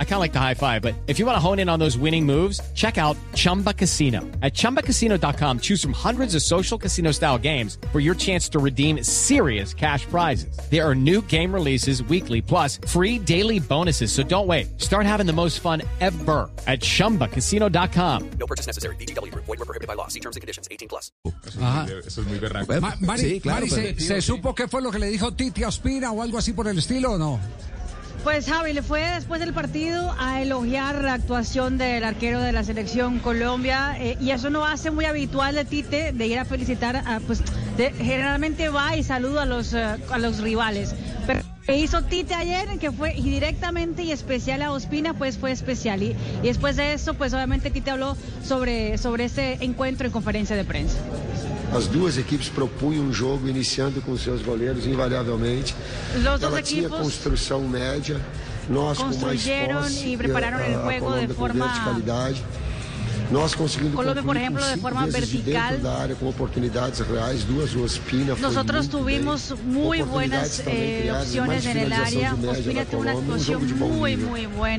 I kind of like the high five, but if you want to hone in on those winning moves, check out Chumba Casino. At ChumbaCasino.com, choose from hundreds of social casino style games for your chance to redeem serious cash prizes. There are new game releases weekly, plus free daily bonuses. So don't wait. Start having the most fun ever at ChumbaCasino.com. No purchase necessary. VGW. Void were prohibited by law. See terms and conditions. 18 plus. Ajá. Eso es muy berraco. Ma- Mari, Sí, claro, Mari, ¿se, pero- se supo qué fue lo que le dijo Tite a Ospina o algo así por el estilo o no? Pues Javi le fue después del partido a elogiar la actuación del arquero de la selección Colombia eh, y eso no hace muy habitual de Tite de ir a felicitar, a, pues de- generalmente va y saluda a los eh, a los rivales. Pero que hizo Tite ayer, que fue y directamente y especial a Ospina, pues fue especial y, y después de eso, pues obviamente Tite habló sobre sobre ese encuentro en conferencia de prensa. As duas equipes propunham um jogo iniciando com seus goleiros invariavelmente. Los Ela tinha construção média, nós com mais posse, e prepararam o jogo de forma verticalidade. Nós conseguimos Colombia, por exemplo de forma vertical. De da área, com oportunidades reais, duas ruas Pina. nós tivemos muito boas opções eh, opciones en área. Ospina tuvo uma actuación muito muito boa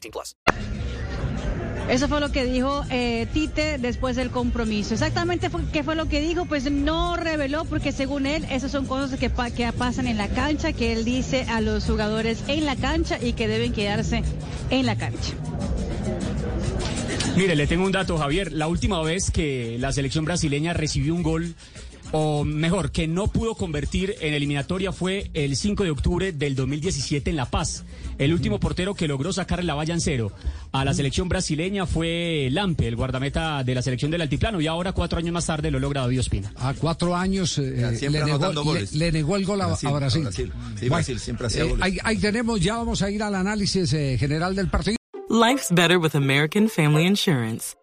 18 plus. Eso fue lo que dijo eh, Tite después del compromiso. Exactamente fue- qué fue lo que dijo, pues no reveló porque según él, esas son cosas que, pa- que pasan en la cancha, que él dice a los jugadores en la cancha y que deben quedarse en la cancha. Mire, le tengo un dato, Javier. La última vez que la selección brasileña recibió un gol, o mejor, que no pudo convertir en eliminatoria fue el 5 de octubre del 2017 en La Paz. El último portero que logró sacar la valla en cero a la selección brasileña fue Lampe, el guardameta de la selección del Altiplano, y ahora, cuatro años más tarde, lo logra David Ospina. A cuatro años eh, le, negó, le- le negó el gol a Brasil, a Brasil. a Brasil. Sí, Brasil siempre hacía eh, goles. ahí, ahí tenemos, ya vamos a ir al análisis eh, general del partido. Life's better with American Family Insurance